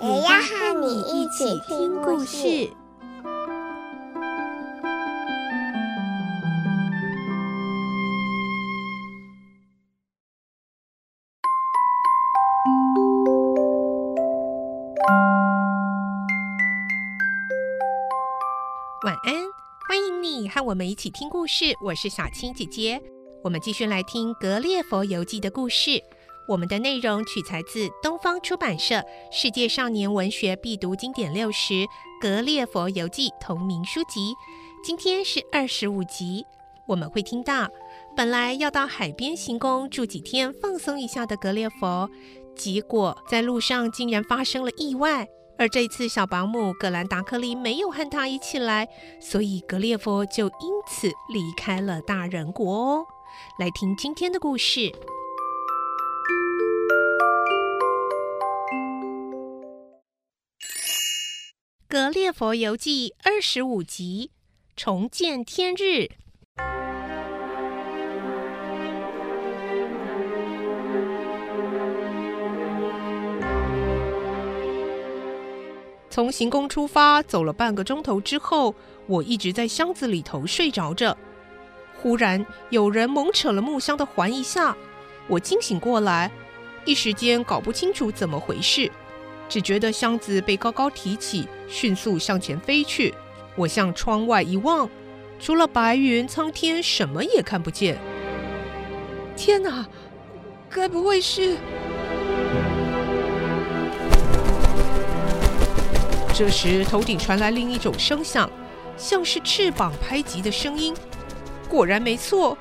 也要和你一起听故事。晚安，欢迎你和我们一起听故事。我是小青姐姐，我们继续来听《格列佛游记》的故事。我们的内容取材自东方出版社《世界少年文学必读经典六十·格列佛游记》同名书籍。今天是二十五集，我们会听到本来要到海边行宫住几天放松一下的格列佛，结果在路上竟然发生了意外。而这次小保姆葛兰达克利没有和他一起来，所以格列佛就因此离开了大人国哦。来听今天的故事，《佛游记》二十五集：重见天日。从行宫出发，走了半个钟头之后，我一直在箱子里头睡着着。忽然有人猛扯了木箱的环一下，我惊醒过来，一时间搞不清楚怎么回事，只觉得箱子被高高提起，迅速向前飞去。我向窗外一望，除了白云苍天，什么也看不见。天哪，该不会是……这时，头顶传来另一种声响，像是翅膀拍击的声音。果然没错，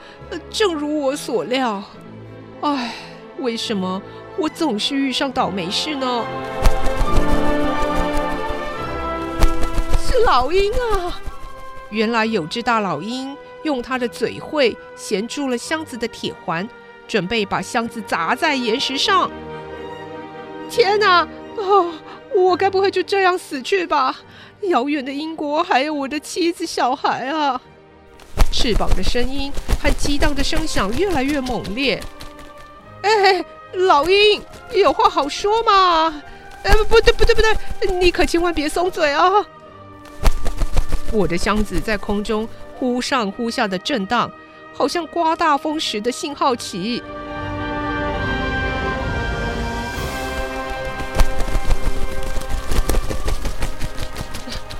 正如我所料。唉，为什么我总是遇上倒霉事呢？老鹰啊！原来有只大老鹰用它的嘴喙衔住了箱子的铁环，准备把箱子砸在岩石上。天哪！哦。我该不会就这样死去吧？遥远的英国还有我的妻子小孩啊！翅膀的声音和激荡的声响越来越猛烈。哎，老鹰，有话好说嘛！哎，不对，不对，不对，你可千万别松嘴啊！我的箱子在空中忽上忽下的震荡，好像刮大风时的信号旗。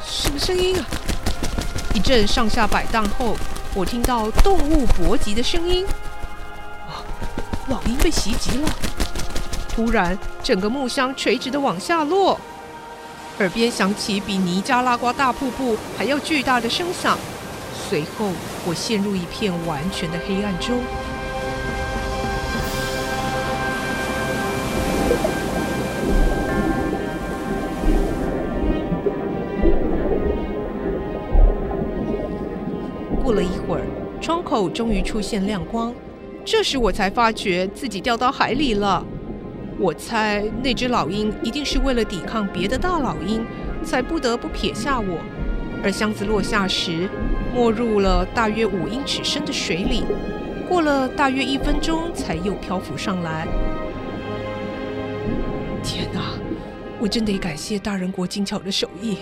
什么声音啊！一阵上下摆荡后，我听到动物搏击的声音。啊，老鹰被袭击了！突然，整个木箱垂直的往下落，耳边响起比尼加拉瓜大瀑布还要巨大的声响。随后，我陷入一片完全的黑暗中。过了一会儿，窗口终于出现亮光。这时我才发觉自己掉到海里了。我猜那只老鹰一定是为了抵抗别的大老鹰，才不得不撇下我。而箱子落下时，没入了大约五英尺深的水里。过了大约一分钟，才又漂浮上来。天哪！我真得感谢大人国精巧的手艺。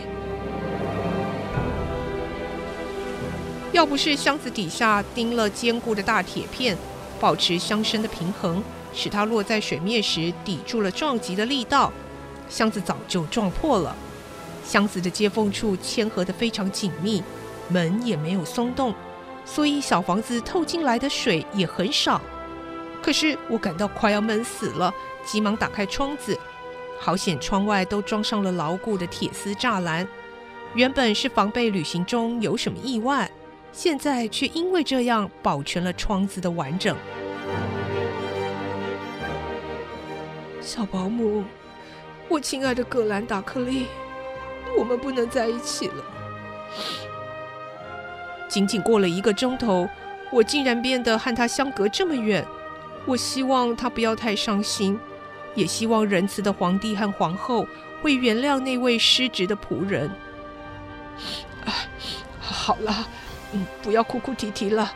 要不是箱子底下钉了坚固的大铁片，保持箱身的平衡，使它落在水面时抵住了撞击的力道，箱子早就撞破了。箱子的接缝处嵌合得非常紧密，门也没有松动，所以小房子透进来的水也很少。可是我感到快要闷死了，急忙打开窗子，好险窗外都装上了牢固的铁丝栅栏，原本是防备旅行中有什么意外。现在却因为这样保全了窗子的完整。小保姆，我亲爱的格兰达克利，我们不能在一起了。仅仅过了一个钟头，我竟然变得和他相隔这么远。我希望他不要太伤心，也希望仁慈的皇帝和皇后会原谅那位失职的仆人。哎，好了，嗯，不要哭哭啼啼了，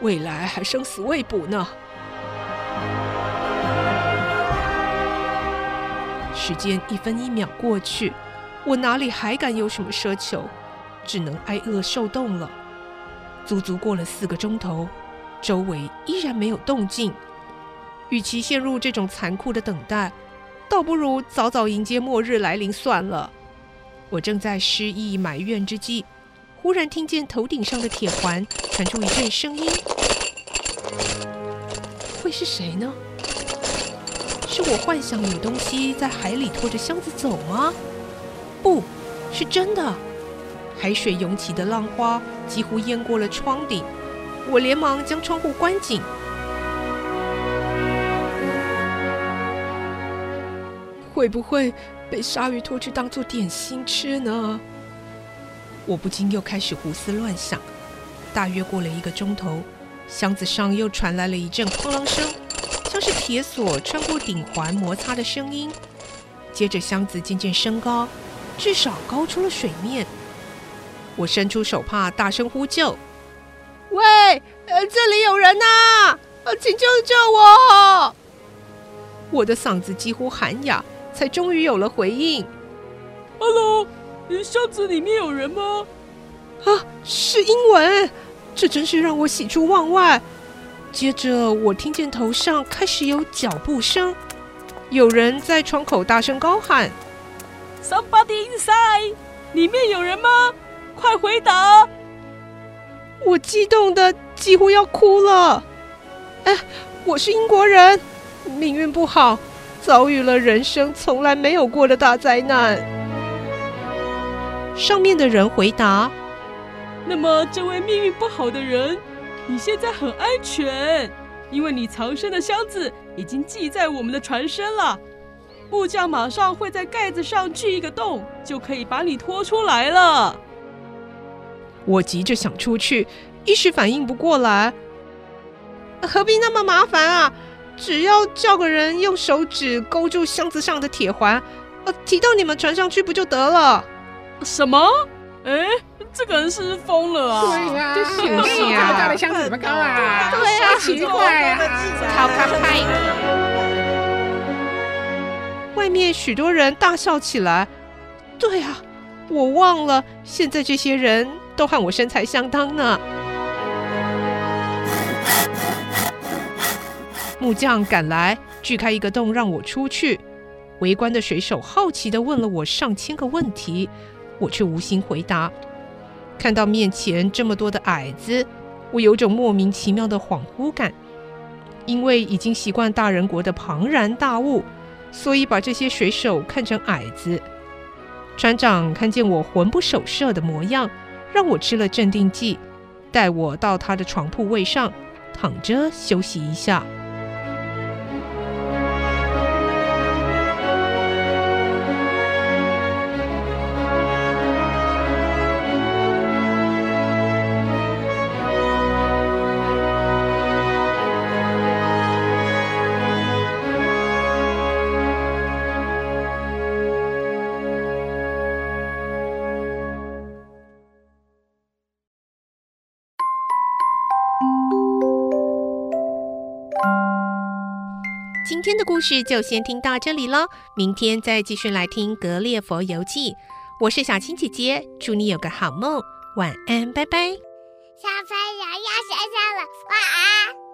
未来还生死未卜呢。时间一分一秒过去，我哪里还敢有什么奢求？只能挨饿受冻了。足足过了四个钟头，周围依然没有动静。与其陷入这种残酷的等待，倒不如早早迎接末日来临算了。我正在失意埋怨之际，忽然听见头顶上的铁环传出一阵声音。会是谁呢？是我幻想有东西在海里拖着箱子走吗？不，是真的。海水涌起的浪花几乎淹过了窗顶，我连忙将窗户关紧。会不会被鲨鱼拖去当做点心吃呢？我不禁又开始胡思乱想。大约过了一个钟头，箱子上又传来了一阵哐啷声。像是铁锁穿过顶环摩擦的声音，接着箱子渐渐升高，至少高出了水面。我伸出手帕，大声呼救：“喂，呃，这里有人呐！呃，请救救我！”我的嗓子几乎喊哑，才终于有了回应：“Hello，箱子里面有人吗？”啊，是英文，这真是让我喜出望外。接着，我听见头上开始有脚步声，有人在窗口大声高喊：“Somebody inside，里面有人吗？快回答！”我激动的几乎要哭了。哎，我是英国人，命运不好，遭遇了人生从来没有过的大灾难。上面的人回答：“那么，这位命运不好的人。”你现在很安全，因为你藏身的箱子已经系在我们的船身了。木匠马上会在盖子上锯一个洞，就可以把你拖出来了。我急着想出去，一时反应不过来。何必那么麻烦啊？只要叫个人用手指勾住箱子上的铁环，呃，提到你们船上去不就得了？什么？哎？这个人是疯了啊！对呀，就是呀，这么大的箱子怎么高啊？对呀，奇怪啊！好卡拍！外面许多人大笑起来。对啊，我忘了，现在这些人都和我身材相当呢。木匠赶来，锯开一个洞让我出去。围观的水手好奇地问了我上千个问题，我却无心回答。看到面前这么多的矮子，我有种莫名其妙的恍惚感。因为已经习惯大人国的庞然大物，所以把这些水手看成矮子。船长看见我魂不守舍的模样，让我吃了镇定剂，带我到他的床铺位上躺着休息一下。今天的故事就先听到这里了，明天再继续来听《格列佛游记》。我是小青姐姐，祝你有个好梦，晚安，拜拜。小朋友要睡觉了，晚安。